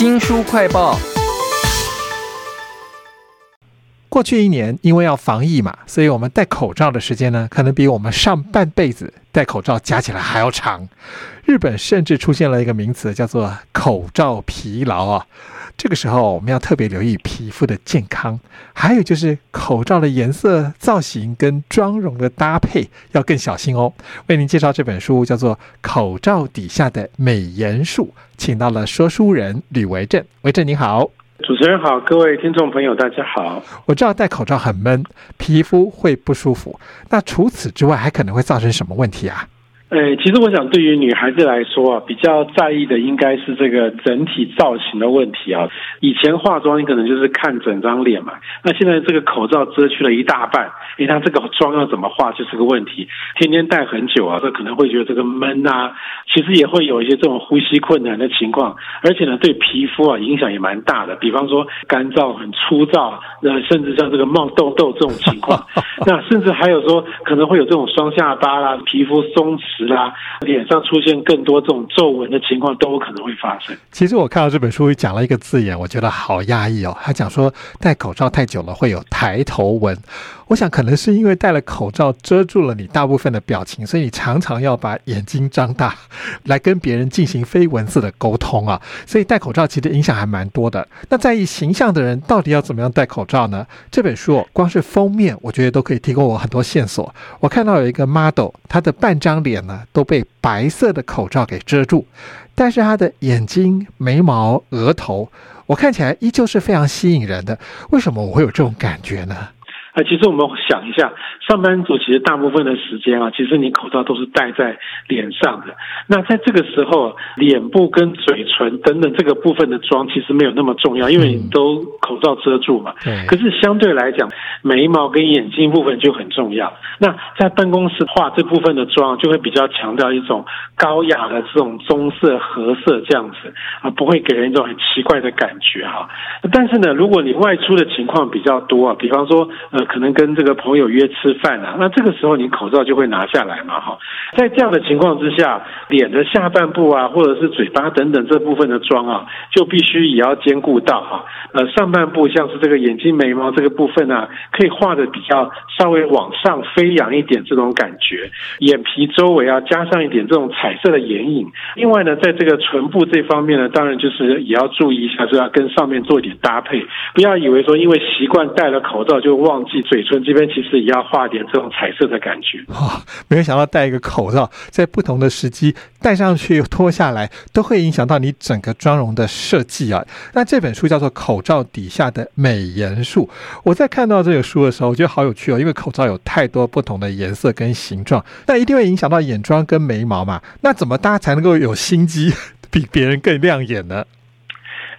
新书快报。过去一年，因为要防疫嘛，所以我们戴口罩的时间呢，可能比我们上半辈子戴口罩加起来还要长。日本甚至出现了一个名词，叫做“口罩疲劳”啊。这个时候，我们要特别留意皮肤的健康，还有就是口罩的颜色、造型跟妆容的搭配要更小心哦。为您介绍这本书，叫做《口罩底下的美颜术》，请到了说书人吕维正。维正你好。主持人好，各位听众朋友，大家好。我知道戴口罩很闷，皮肤会不舒服。那除此之外，还可能会造成什么问题啊？呃，其实我想，对于女孩子来说啊，比较在意的应该是这个整体造型的问题啊。以前化妆，你可能就是看整张脸嘛。那现在这个口罩遮去了一大半，你看这个妆要怎么化就是个问题。天天戴很久啊，这可能会觉得这个闷啊。其实也会有一些这种呼吸困难的情况，而且呢，对皮肤啊影响也蛮大的。比方说干燥、很粗糙，那甚至像这个冒痘痘这种情况。那甚至还有说可能会有这种双下巴啦，皮肤松弛。啦，脸上出现更多这种皱纹的情况都有可能会发生。其实我看到这本书讲了一个字眼，我觉得好压抑哦。他讲说戴口罩太久了会有抬头纹，我想可能是因为戴了口罩遮住了你大部分的表情，所以你常常要把眼睛张大来跟别人进行非文字的沟通啊。所以戴口罩其实影响还蛮多的。那在意形象的人到底要怎么样戴口罩呢？这本书光是封面，我觉得都可以提供我很多线索。我看到有一个 model，他的半张脸。都被白色的口罩给遮住，但是他的眼睛、眉毛、额头，我看起来依旧是非常吸引人的。为什么我会有这种感觉呢？啊，其实我们想一下，上班族其实大部分的时间啊，其实你口罩都是戴在脸上的。那在这个时候，脸部跟嘴唇等等这个部分的妆其实没有那么重要，因为你都口罩遮住嘛。对。可是相对来讲，眉毛跟眼睛部分就很重要。那在办公室化这部分的妆，就会比较强调一种高雅的这种棕色、褐色这样子啊，不会给人一种很奇怪的感觉哈。但是呢，如果你外出的情况比较多啊，比方说。可能跟这个朋友约吃饭啊，那这个时候你口罩就会拿下来嘛，哈，在这样的情况之下，脸的下半部啊，或者是嘴巴等等这部分的妆啊，就必须也要兼顾到哈，呃，上半部像是这个眼睛、眉毛这个部分啊，可以画的比较稍微往上飞扬一点这种感觉，眼皮周围啊加上一点这种彩色的眼影，另外呢，在这个唇部这方面呢，当然就是也要注意一下，是要跟上面做一点搭配，不要以为说因为习惯戴了口罩就忘。嘴唇这边其实也要画点这种彩色的感觉。哇，没有想到戴一个口罩，在不同的时机戴上去、脱下来，都会影响到你整个妆容的设计啊。那这本书叫做《口罩底下的美颜术》。我在看到这个书的时候，我觉得好有趣哦，因为口罩有太多不同的颜色跟形状，那一定会影响到眼妆跟眉毛嘛。那怎么大家才能够有心机，比别人更亮眼呢？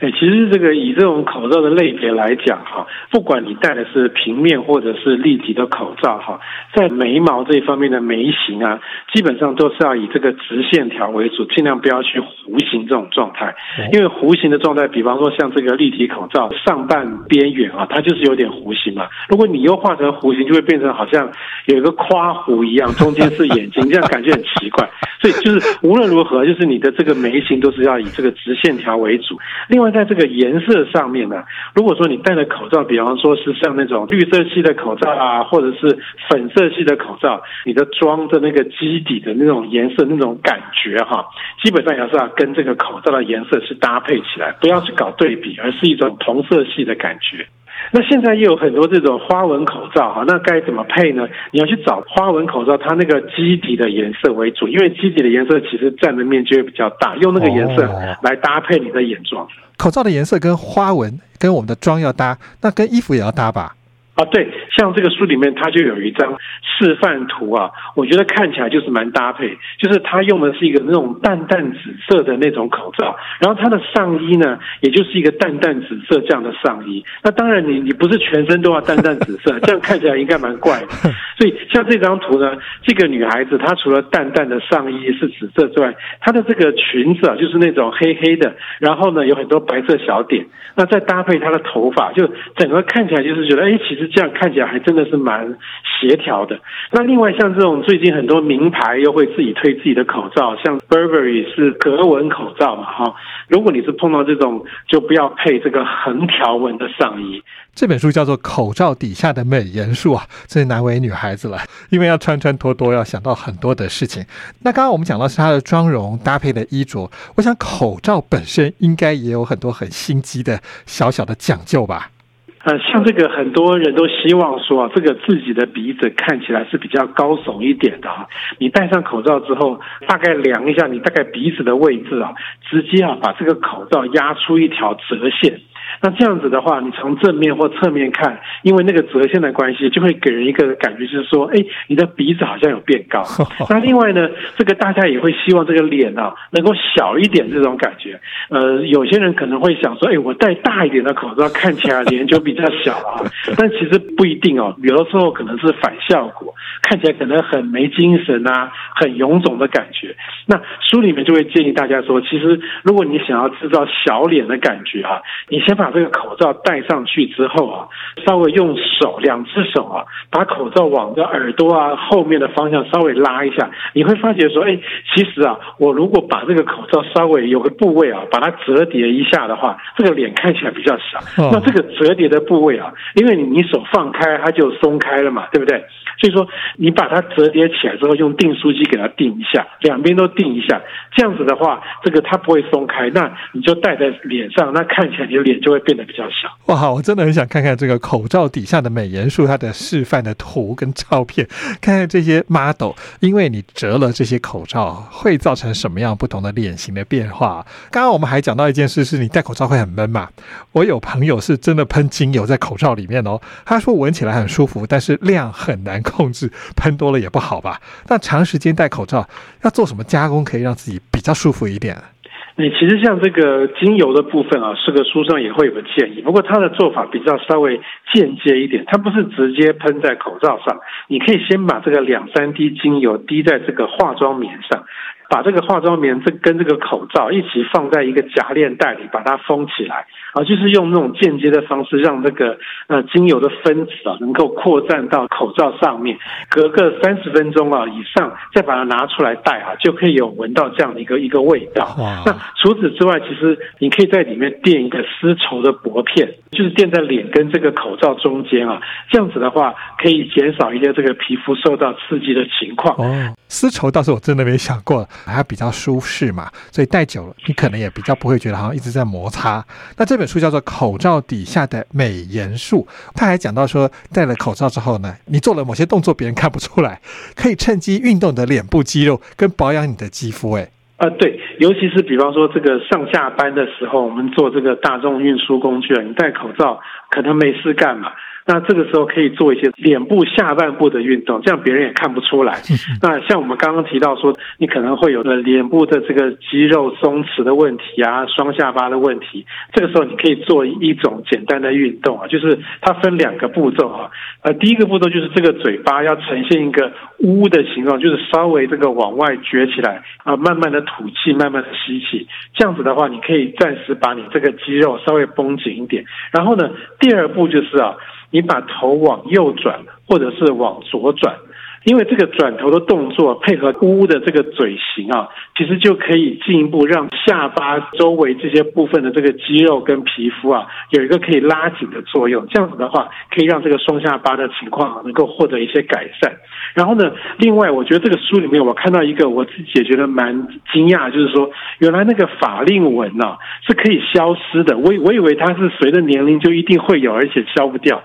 哎，其实这个以这种口罩的类别来讲，哈，不管你戴的是平面或者是立体的口罩，哈，在眉毛这一方面的眉形啊，基本上都是要以这个直线条为主，尽量不要去弧形这种状态。因为弧形的状态，比方说像这个立体口罩上半边缘啊，它就是有点弧形嘛。如果你又画成弧形，就会变成好像有一个夸弧一样，中间是眼睛，这样感觉很奇怪。所以就是无论如何，就是你的这个眉形都是要以这个直线条为主。另外。在这个颜色上面呢，如果说你戴的口罩，比方说是像那种绿色系的口罩啊，或者是粉色系的口罩，你的妆的那个基底的那种颜色、那种感觉哈，基本上也是要跟这个口罩的颜色是搭配起来，不要去搞对比，而是一种同色系的感觉。那现在又有很多这种花纹口罩哈，那该怎么配呢？你要去找花纹口罩，它那个基底的颜色为主，因为基底的颜色其实占的面积会比较大，用那个颜色来搭配你的眼妆。口罩的颜色跟花纹跟我们的妆要搭，那跟衣服也要搭吧？啊，对，像这个书里面，它就有一张示范图啊，我觉得看起来就是蛮搭配，就是它用的是一个那种淡淡紫色的那种口罩，然后它的上衣呢，也就是一个淡淡紫色这样的上衣。那当然，你你不是全身都要淡淡紫色，这样看起来应该蛮怪的。所以像这张图呢，这个女孩子她除了淡淡的上衣是紫色之外，她的这个裙子啊，就是那种黑黑的，然后呢有很多白色小点，那再搭配她的头发，就整个看起来就是觉得，哎，其实。这样看起来还真的是蛮协调的。那另外像这种最近很多名牌又会自己推自己的口罩，像 Burberry 是格纹口罩嘛，哈。如果你是碰到这种，就不要配这个横条纹的上衣。这本书叫做《口罩底下的美颜术》啊，真难为女孩子了，因为要穿穿脱脱，要想到很多的事情。那刚刚我们讲到是她的妆容搭配的衣着，我想口罩本身应该也有很多很心机的小小的讲究吧。呃，像这个很多人都希望说，这个自己的鼻子看起来是比较高耸一点的啊。你戴上口罩之后，大概量一下你大概鼻子的位置啊，直接啊把这个口罩压出一条折线。那这样子的话，你从正面或侧面看，因为那个折线的关系，就会给人一个感觉，就是说，哎，你的鼻子好像有变高。那另外呢，这个大家也会希望这个脸啊能够小一点，这种感觉。呃，有些人可能会想说，哎，我戴大一点的口罩，看起来脸就比较小啊。但其实不一定哦，有的时候可能是反效果，看起来可能很没精神啊，很臃肿的感觉。那书里面就会建议大家说，其实如果你想要制造小脸的感觉啊，你先把这个口罩戴上去之后啊，稍微用手两只手啊，把口罩往这耳朵啊后面的方向稍微拉一下，你会发觉说，哎，其实啊，我如果把这个口罩稍微有个部位啊，把它折叠一下的话，这个脸看起来比较小。那这个折叠的部位啊，因为你你手放开，它就松开了嘛，对不对？所以说你把它折叠起来之后，用订书机给它订一下，两边都订一下，这样子的话，这个它不会松开，那你就戴在脸上，那看起来你的脸就会。变得比较小哇！我真的很想看看这个口罩底下的美颜术，它的示范的图跟照片，看看这些 model，因为你折了这些口罩，会造成什么样不同的脸型的变化？刚刚我们还讲到一件事，是你戴口罩会很闷嘛？我有朋友是真的喷精油在口罩里面哦，他说闻起来很舒服，但是量很难控制，喷多了也不好吧？那长时间戴口罩要做什么加工，可以让自己比较舒服一点？你其实像这个精油的部分啊，是个书上也会有个建议，不过它的做法比较稍微间接一点，它不是直接喷在口罩上，你可以先把这个两三滴精油滴在这个化妆棉上。把这个化妆棉这跟这个口罩一起放在一个夹链袋里，把它封起来啊，就是用那种间接的方式，让这个呃精油的分子啊能够扩散到口罩上面，隔个三十分钟啊以上，再把它拿出来戴啊，就可以有闻到这样的一个一个味道。那除此之外，其实你可以在里面垫一个丝绸的薄片，就是垫在脸跟这个口罩中间啊，这样子的话可以减少一些这个皮肤受到刺激的情况。丝绸倒是我真的没想过。它比较舒适嘛，所以戴久了，你可能也比较不会觉得好像一直在摩擦。那这本书叫做《口罩底下的美颜术》，他还讲到说，戴了口罩之后呢，你做了某些动作别人看不出来，可以趁机运动你的脸部肌肉跟保养你的肌肤。哎，啊，对，尤其是比方说这个上下班的时候，我们坐这个大众运输工具啊，你戴口罩可能没事干嘛。那这个时候可以做一些脸部下半部的运动，这样别人也看不出来。那像我们刚刚提到说，你可能会有的脸部的这个肌肉松弛的问题啊，双下巴的问题，这个时候你可以做一种简单的运动啊，就是它分两个步骤啊。呃，第一个步骤就是这个嘴巴要呈现一个呜的形状，就是稍微这个往外撅起来啊，慢慢的吐气，慢慢的吸气，这样子的话，你可以暂时把你这个肌肉稍微绷紧一点。然后呢，第二步就是啊。你把头往右转，或者是往左转，因为这个转头的动作配合呜的这个嘴型啊，其实就可以进一步让下巴周围这些部分的这个肌肉跟皮肤啊，有一个可以拉紧的作用。这样子的话，可以让这个双下巴的情况能够获得一些改善。然后呢，另外我觉得这个书里面我看到一个我自己也觉得蛮惊讶，就是说原来那个法令纹呢是可以消失的。我我以为它是随着年龄就一定会有，而且消不掉。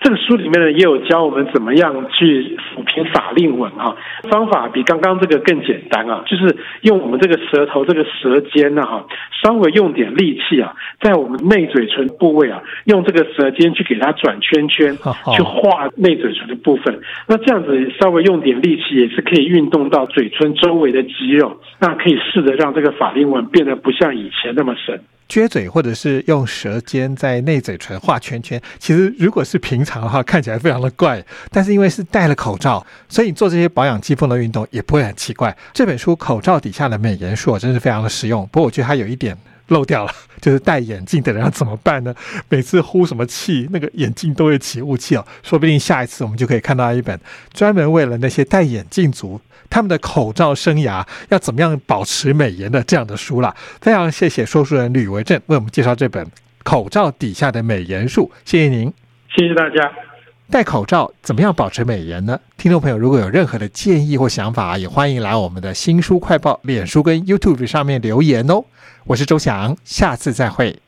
这个书里面呢，也有教我们怎么样去抚平法令纹啊，方法比刚刚这个更简单啊，就是用我们这个舌头这个舌尖呢哈，稍微用点力气啊，在我们内嘴唇部位啊，用这个舌尖去给它转圈圈，去画内嘴唇的部分。那这样子稍微用点力气，也是可以运动到嘴唇周围的肌肉，那可以试着让这个法令纹变得不像以前那么深。撅嘴，或者是用舌尖在内嘴唇画圈圈，其实如果是平常的话，看起来非常的怪。但是因为是戴了口罩，所以你做这些保养肌肤的运动也不会很奇怪。这本书《口罩底下的美颜术》真是非常的实用。不过我觉得它有一点漏掉了，就是戴眼镜的人要怎么办呢？每次呼什么气，那个眼镜都会起雾气哦。说不定下一次我们就可以看到一本专门为了那些戴眼镜族他们的口罩生涯要怎么样保持美颜的这样的书了。非常谢谢说书人吕维正为我们介绍这本《口罩底下的美颜术》，谢谢您，谢谢大家。戴口罩怎么样保持美颜呢？听众朋友如果有任何的建议或想法，也欢迎来我们的新书快报、脸书跟 YouTube 上面留言哦。我是周翔，下次再会。